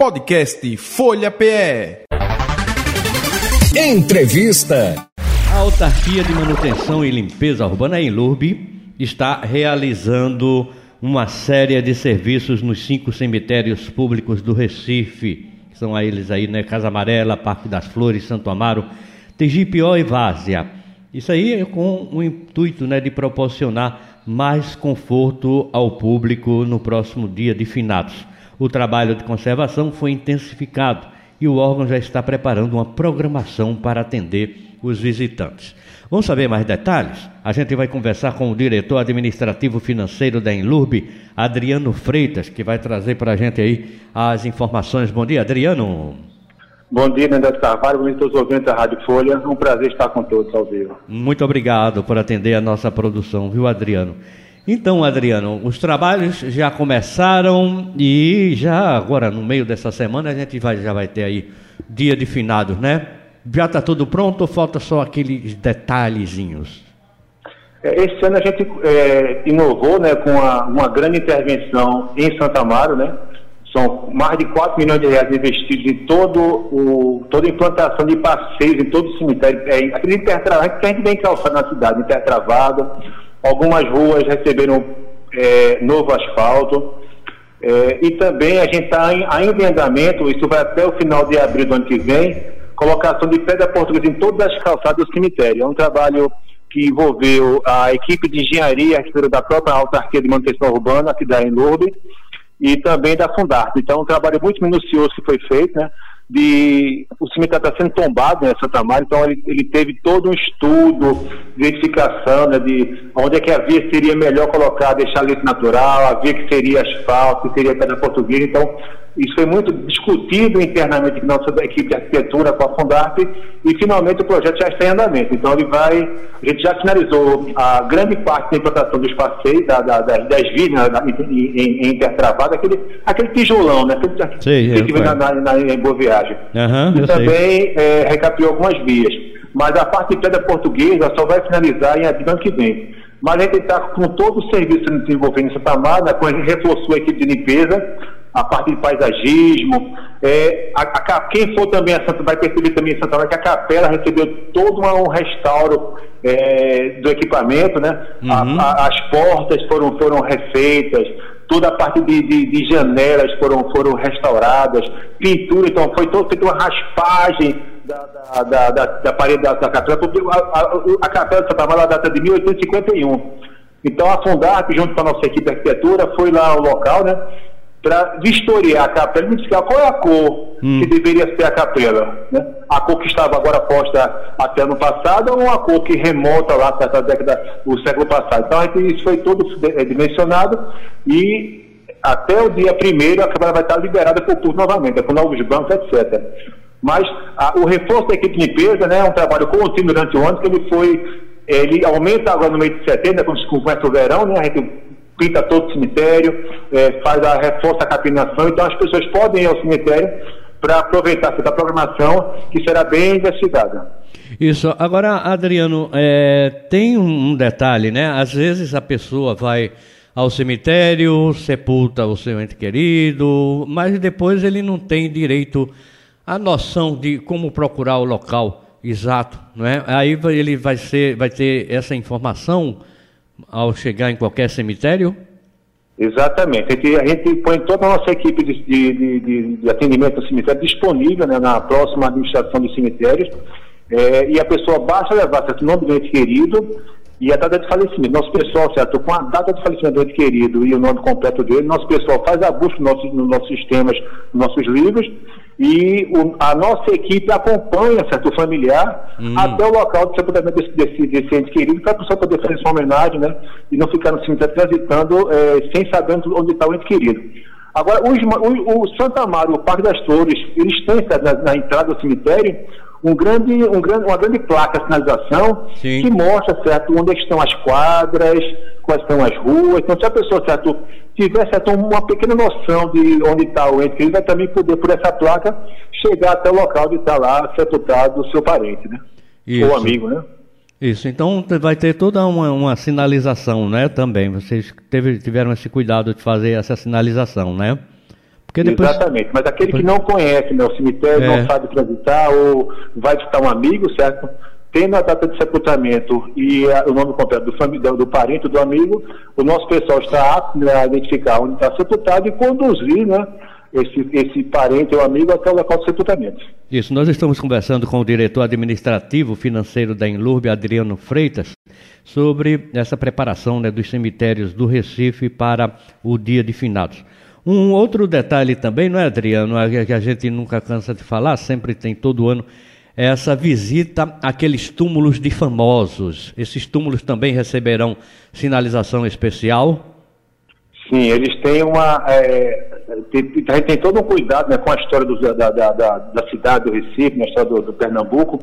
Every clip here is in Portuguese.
Podcast Folha PE. Entrevista. A Autarquia de Manutenção e Limpeza Urbana em Lurbe está realizando uma série de serviços nos cinco cemitérios públicos do Recife. Que são eles aí, né? Casa Amarela, Parque das Flores, Santo Amaro, Tegipió e Várzea. Isso aí é com o intuito né, de proporcionar mais conforto ao público no próximo dia de finados. O trabalho de conservação foi intensificado e o órgão já está preparando uma programação para atender os visitantes. Vamos saber mais detalhes? A gente vai conversar com o diretor administrativo financeiro da Enlurbe, Adriano Freitas, que vai trazer para a gente aí as informações. Bom dia, Adriano. Bom dia, Neto Carvalho, bom dia a todos os ouvintes da Rádio Folha. É um prazer estar com todos ao vivo. Muito obrigado por atender a nossa produção, viu, Adriano? Então, Adriano, os trabalhos já começaram e já agora, no meio dessa semana, a gente vai, já vai ter aí dia de finados, né? Já está tudo pronto ou falta só aqueles detalhezinhos? É, esse ano a gente é, inovou né, com uma, uma, grande intervenção em Santa Amaro, né? São mais de 4 milhões de reais investidos em todo o, toda a implantação de passeios em todo o cemitério. É, aquele intertravado que a gente vem calçado na cidade, intertravado Algumas ruas receberam é, novo asfalto. É, e também a gente está ainda em andamento, isso vai até o final de abril do ano que vem, colocação de pedra portuguesa em todas as calçadas do cemitério. É um trabalho que envolveu a equipe de engenharia da própria autarquia de manutenção urbana, aqui da Enurbe, e também da Fundarte. Então, um trabalho muito minucioso que foi feito, né? De o cemitério está sendo tombado né, Santa então ele, ele, teve todo um estudo, verificação né, de onde é que a via seria melhor colocar, deixar leite natural, a via que seria asfalto, que seria pedra portuguesa, então isso foi muito discutido internamente com nossa equipe de arquitetura, com a Fundarp, e finalmente o projeto já está em andamento. Então ele vai, a gente já finalizou a grande parte da implantação dos passeios, da, da, das, das vias né, em, em, intertravado, aquele, aquele tijolão, né? Aquele, Sim, que na, na, na, em Boa Viagem. Uhum, e também é, recapiou algumas vias. Mas a parte de pedra portuguesa só vai finalizar em abril ano que vem. Mas a gente está com todo o serviço sendo desenvolvido em Santa Amada, a gente reforçou a equipe de limpeza, a parte de paisagismo. É, a, a, quem for também a Santa vai perceber também em Santa Maria que a capela recebeu todo um restauro é, do equipamento, né? Uhum. A, as portas foram, foram refeitas, toda a parte de, de, de, janelas foram, foram restauradas, pintura, então foi todo, feita uma raspagem da, da, da, da parede da, da capela, porque a, a, a capela de Santa Maria data de 1851. Então a Fundarp, junto com a nossa equipe de arquitetura, foi lá ao local, né? Para vistoriar a capela e identificar qual é a cor hum. que deveria ser a capela. Né? A cor que estava agora posta até ano passado ou a cor que remonta lá para década do século passado. Então, isso foi todo é, dimensionado e até o dia primeiro a capela vai estar liberada para o público novamente, com novos bancos, etc. Mas a, o reforço da equipe de limpeza né, é um trabalho contínuo durante o ano, que ele foi, ele aumenta agora no mês de setembro, quando começa o verão, né, a gente pinta todo o cemitério, é, faz a reforça a capinação, então as pessoas podem ir ao cemitério para aproveitar essa programação que será bem investigada. Isso. Agora, Adriano, é, tem um detalhe, né? Às vezes a pessoa vai ao cemitério, sepulta o seu ente querido, mas depois ele não tem direito à noção de como procurar o local exato, não é? Aí ele vai ser, vai ter essa informação ao chegar em qualquer cemitério? Exatamente. A gente, a gente põe toda a nossa equipe de, de, de, de atendimento ao cemitério disponível né, na próxima administração dos cemitérios. É, e a pessoa basta levar certo nome do ente querido e a data de falecimento. Nosso pessoal, certo, com a data de falecimento do ente querido e o nome completo dele, nosso pessoal faz a busca nos nossos, nos nossos sistemas, nos nossos livros, e o, a nossa equipe acompanha certo, o familiar hum. até o local de sepultamento desse, desse, desse ente querido, para a pessoa poder fazer sua homenagem, né? E não ficar no cemitério transitando é, sem saber onde está o ente querido. Agora, os, o, o Santa Amaro, o Parque das Flores, eles têm na, na entrada do cemitério um grande, um grande, uma grande placa de sinalização Sim. que mostra certo, onde é estão as quadras, quais são as ruas. Então, se a pessoa certo, tiver certo, uma pequena noção de onde está o ente, ele vai também poder, por essa placa, chegar até o local de estar lá sepultado o seu parente, né? Isso. Ou amigo, né? Isso, então vai ter toda uma, uma sinalização, né, também. Vocês teve, tiveram esse cuidado de fazer essa sinalização, né? Depois... Exatamente, mas aquele que não conhece né, o cemitério, é. não sabe transitar ou vai visitar um amigo, certo? Tendo a data de sepultamento e a, o nome completo do, do, do, parente do amigo, o nosso pessoal está apto né, a identificar onde está sepultado e conduzir né, esse, esse parente ou amigo até o local de sepultamento. Isso, nós estamos conversando com o diretor administrativo financeiro da Enlurbe, Adriano Freitas, sobre essa preparação né, dos cemitérios do Recife para o dia de finados. Um outro detalhe também, não é, Adriano, que a gente nunca cansa de falar, sempre tem todo ano, essa visita àqueles túmulos de famosos. Esses túmulos também receberão sinalização especial? Sim, eles têm uma. É, tem, a gente tem todo um cuidado né, com a história do, da, da, da, da, cidade do Recife, na história do, do Pernambuco.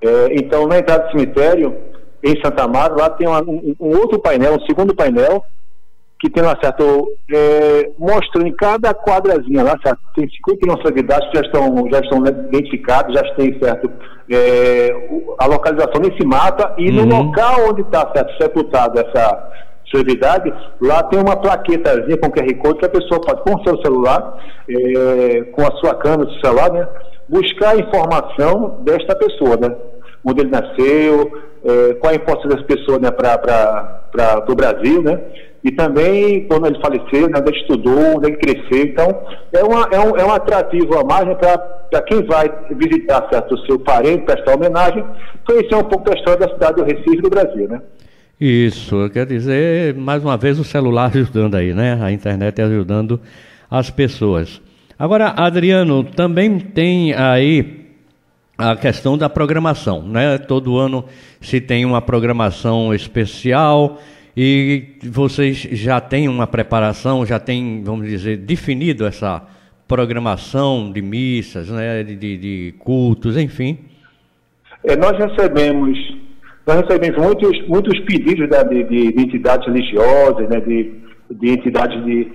É, então, na entrada do cemitério, em Santa Amaro, lá tem uma, um, um, outro painel, um segundo painel, que tem lá, certo, é, mostrando em cada quadrazinha lá, certo, tem 50 quilômetros de idade que já estão, já estão identificados, já tem, certo, é, a localização nesse mapa e uhum. no local onde está, certo, sepultado essa celebridade, lá tem uma plaquetazinha com QR Code que a pessoa pode, com o seu celular, é, com a sua câmera do celular, né, buscar a informação desta pessoa, né, onde ele nasceu, é, qual a importância dessa pessoa né, para o Brasil, né, e também quando ele faleceu, né, onde ele estudou, onde ele cresceu. Então, é, uma, é, um, é um atrativo a mais né, para quem vai visitar certo, o seu parente, prestar homenagem, conhecer um pouco da história da cidade do Recife do Brasil, né? Isso, quer dizer, mais uma vez o celular ajudando aí, né? A internet ajudando as pessoas. Agora, Adriano, também tem aí a questão da programação, né? Todo ano se tem uma programação especial e vocês já têm uma preparação, já têm, vamos dizer, definido essa programação de missas, né? De, de, de cultos, enfim. É, nós recebemos nós recebemos muitos, muitos pedidos né, de, de, de, entidades religiosas, né, de, de entidades de,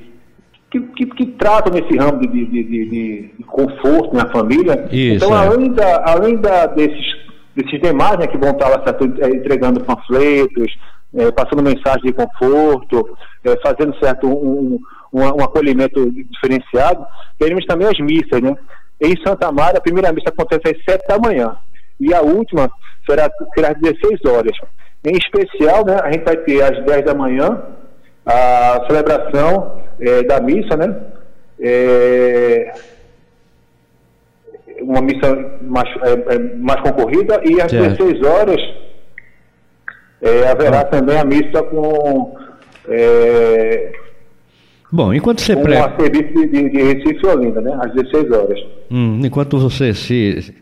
que, que, que, tratam nesse ramo de, de, conforto na família. Isso, então, é. além, da, além da, desses, desses demais né, que vão estar lá é, entregando panfletos, é, passando mensagem de conforto, é, fazendo certo um, um, um, acolhimento diferenciado, teremos também as missas, né? Em Santa Maria, a primeira missa acontece às sete da manhã e a última será, será às 16 horas. Em especial, né, a gente vai ter às 10 da manhã a celebração é, da missa, né? É, uma missa mais, é, é mais concorrida e às certo. 16 horas é, haverá ah. também a missa com é, Bom, enquanto você prega... serviço de, de, de Recife e Olinda, né? Às 16 horas. Hum, enquanto você se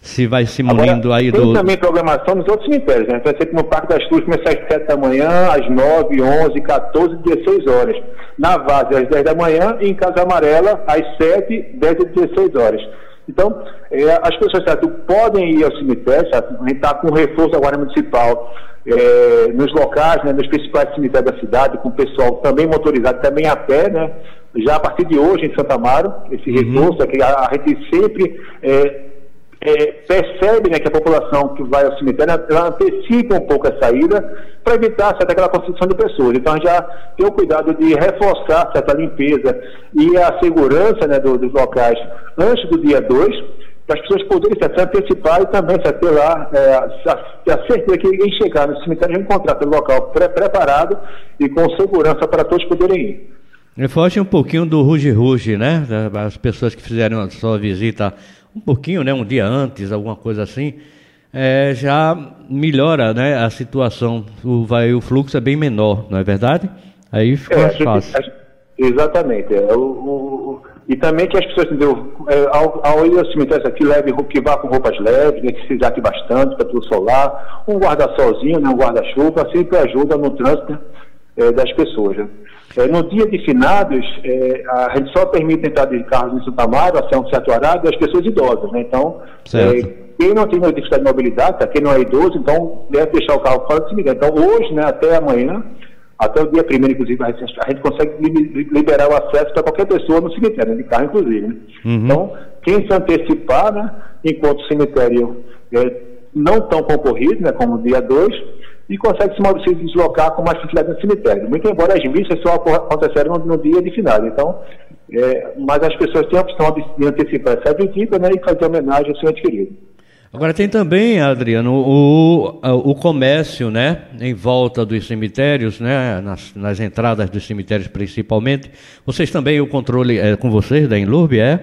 se vai se munindo Agora, aí tem do. Tem também programação nos outros cemitérios, né? Vai ser no Parque das Cruzes começar às 7 da manhã, às 9, 11, 14 16 horas. Na Vase, às 10 da manhã, e em Casa Amarela, às 7, 10 e 16 horas. Então, é, as pessoas certo, podem ir ao cemitério, certo? a gente está com reforço agora municipal é, nos locais, né, nos principais cemitérios da cidade, com o pessoal também motorizado, também a pé, né? Já a partir de hoje em Santa Amaro, esse uhum. reforço, é que a, a gente sempre é, é, percebe né, que a população que vai ao cemitério ela antecipa um pouco a saída para evitar certa, aquela concentração de pessoas. Então já tem o cuidado de reforçar certa limpeza e a segurança né, do, dos locais antes do dia 2, para as pessoas poderem se antecipar e também se ter lá é, a, a certeza que em chegar no cemitério encontrar pelo local pré preparado e com segurança para todos poderem ir. Foge um pouquinho do ruge-ruge, né? As pessoas que fizeram a sua visita um pouquinho, né, um dia antes, alguma coisa assim, é, já melhora né, a situação. O, vai, o fluxo é bem menor, não é verdade? Aí fica é, mais fácil. exatamente. É, o, o, e também que as pessoas, entendeu, é, ao, ao ir ao cemitério aqui, leve, que vá com roupas leves, né, que se hidrate bastante, para tudo solar, um guarda-solzinho, né, um guarda-chuva, sempre ajuda no trânsito né, é, das pessoas. Né? É, no dia de finados, é, a gente só permite entrar de carros em Santa Mara, até um certo horário, as pessoas idosas, né? Então, é, quem não tem dificuldade de mobilidade, tá? quem não é idoso, então deve deixar o carro fora do cemitério. Então, hoje, né, até amanhã, até o dia primeiro, inclusive, a gente, a gente consegue liberar o acesso para qualquer pessoa no cemitério, né, de carro, inclusive. Né? Uhum. Então, quem se antecipar, né, enquanto o cemitério é, não tão concorrido, né, como o dia 2, e consegue se deslocar com mais facilidade no cemitério. Muito embora as missas só aconteceram no, no dia de final. Então, é, mas as pessoas têm a opção de, de antecipar essa visita né, e fazer homenagem ao seu ente querido. Agora tem também, Adriano, o, o comércio, né, em volta dos cemitérios, né, nas, nas entradas dos cemitérios principalmente. Vocês também, o controle é com vocês da Enlurb, é?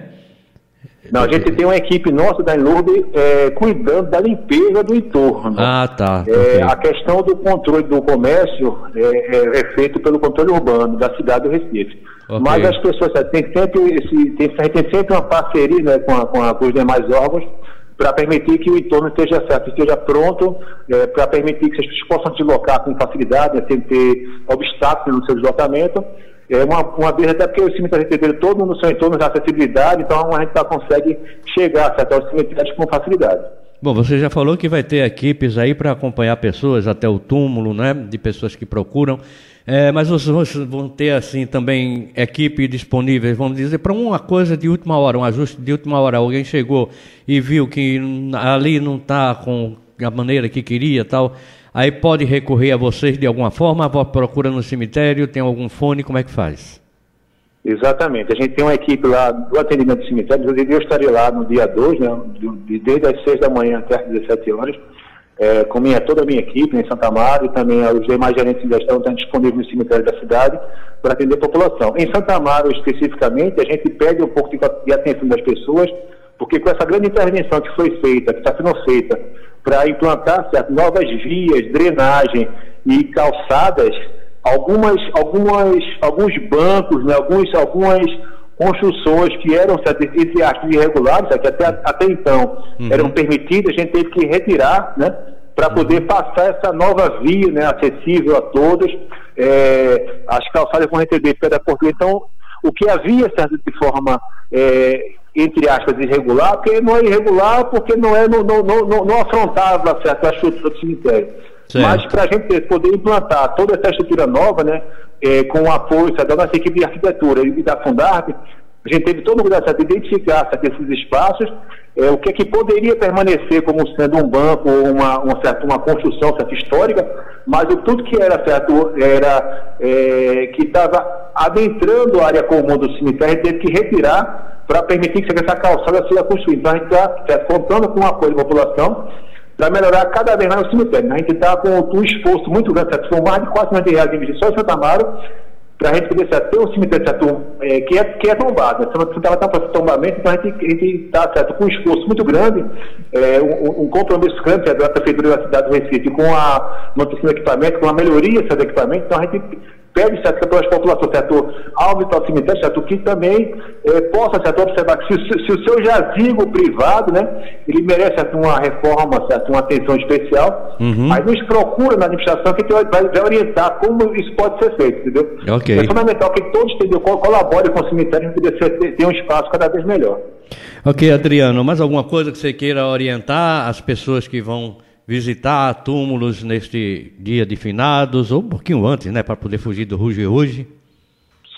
Não, a gente tem uma equipe nossa da Enlurb é, cuidando da limpeza do entorno. Ah, tá. É. A questão do controle do comércio é, é, é, feito pelo controle urbano da cidade do Recife. Okay. Mas as pessoas têm sempre, esse, tem, tem sempre uma parceria né, com, a, com, a, com os demais órgãos para permitir que o entorno esteja certo, esteja pronto, é, para permitir que as pessoas possam deslocar com facilidade, né, sem ter obstáculos no seu deslocamento. É uma, uma vez até porque o cemitério tem todo mundo no seu entorno de acessibilidade, então a gente já consegue chegar até os cemitérios com facilidade. Bom, você já falou que vai ter equipes aí para acompanhar pessoas até o túmulo, né? De pessoas que procuram. É, mas vocês vão ter assim também equipe disponível, vamos dizer, para uma coisa de última hora, um ajuste de última hora. Alguém chegou e viu que ali não está com a maneira que queria tal. Aí pode recorrer a vocês de alguma forma, procura no cemitério, tem algum fone, como é que faz? Exatamente. A gente tem uma equipe lá do atendimento do cemitério. Eu estarei lá no dia 2, né, desde as 6 da manhã até as 17 horas é, com minha, toda a minha equipe em Santa Amaro e também os demais gerentes de gestão estão disponíveis no cemitério da cidade para atender a população. Em Santa Amaro, especificamente, a gente pede um pouco de, de atenção das pessoas, porque com essa grande intervenção que foi feita, que está sendo feita, para implantar certo, novas vias, drenagem e calçadas, algumas, algumas, alguns bancos, né, alguns, algumas construções que eram, entre aspas, irregulares, que até, até então uhum. eram permitidas, a gente teve que retirar, né? Para poder passar essa nova via, né, acessível a todos. É, as calçadas vão receber pedra portuguesa. Então, o que havia, certo, de forma, é, entre aspas, irregular, porque não é irregular, porque não, é, não, não, não, não afrontava, certo, a estrutura do cemitério. Certo. Mas para a gente poder implantar toda essa estrutura nova, né, é, com o apoio da nossa equipe de arquitetura e da Fundarp, a gente teve todo o cuidado de identificar esses espaços, é, o que é que poderia permanecer como sendo um banco ou uma, uma, certa, uma construção certa, histórica, mas o, tudo que era certo era é, que estava adentrando a área comum do cemitério, a gente teve que retirar para permitir que essa calçada seja construída. Então a gente está contando com o apoio da população para melhorar cada vez mais o cemitério. A gente está com um esforço muito grande, certo? são mais de 4 milhões de reais de investição em Santa Amaro, para a gente poder certo, ter um cemitério certo, é, que, é, que é tombado. Né? Você estava para tombamento, então a gente está certo, com um esforço muito grande, é, um, um, compromisso grande certo, da Prefeitura da cidade do Recife com a manutenção do equipamento, com a melhoria do equipamento, então a gente pede certo, que a população certo, ao visitar o cemitério, certo, que também eh, possa certo, observar que se, se, se, o seu jazigo privado, né, ele merece certo, uma reforma, certo, uma atenção especial, uhum. mas nos procura na administração que vai, vai, orientar como isso pode ser feito, entendeu? Okay. É fundamental que todos entendeu, colaborem com o cemitério para poder ter um espaço cada vez melhor. Ok, Adriano, mais alguma coisa que você queira orientar as pessoas que vão visitar túmulos neste dia de finados, ou um pouquinho antes, né, para poder fugir do ruge ruge?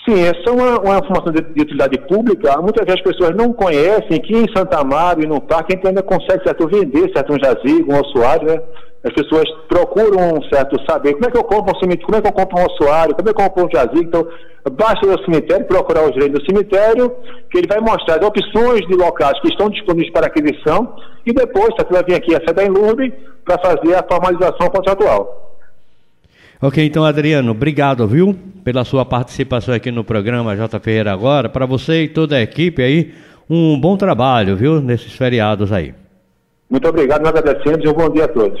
Sim, essa é uma, uma informação de, de, utilidade pública. Muitas vezes as pessoas não conhecem que em Santa Amaro e no parque a gente ainda consegue certo, vender certo, um jazigo, um ossuário, né? As pessoas procuram certo saber como é que eu compro um cemitério, como é que eu compro um ossuário, como é que eu compro um jazigo. Então, basta ir ao cemitério, procurar o gerente do cemitério, que ele vai mostrar as opções de locais que estão disponíveis para aquisição e depois você vai vir aqui a sede em para fazer a formalização contratual. Ok, então Adriano, obrigado, viu, pela sua participação aqui no programa J Ferreira agora. Para você e toda a equipe aí, um bom trabalho, viu, nesses feriados aí. Muito obrigado, nós agradecemos e um bom dia a todos.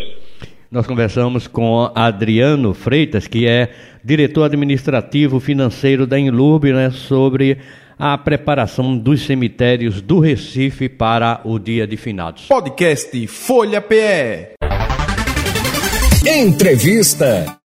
Nós conversamos com Adriano Freitas, que é diretor administrativo financeiro da Inlub, né, sobre a preparação dos cemitérios do Recife para o dia de finados. Podcast Folha PE. Entrevista.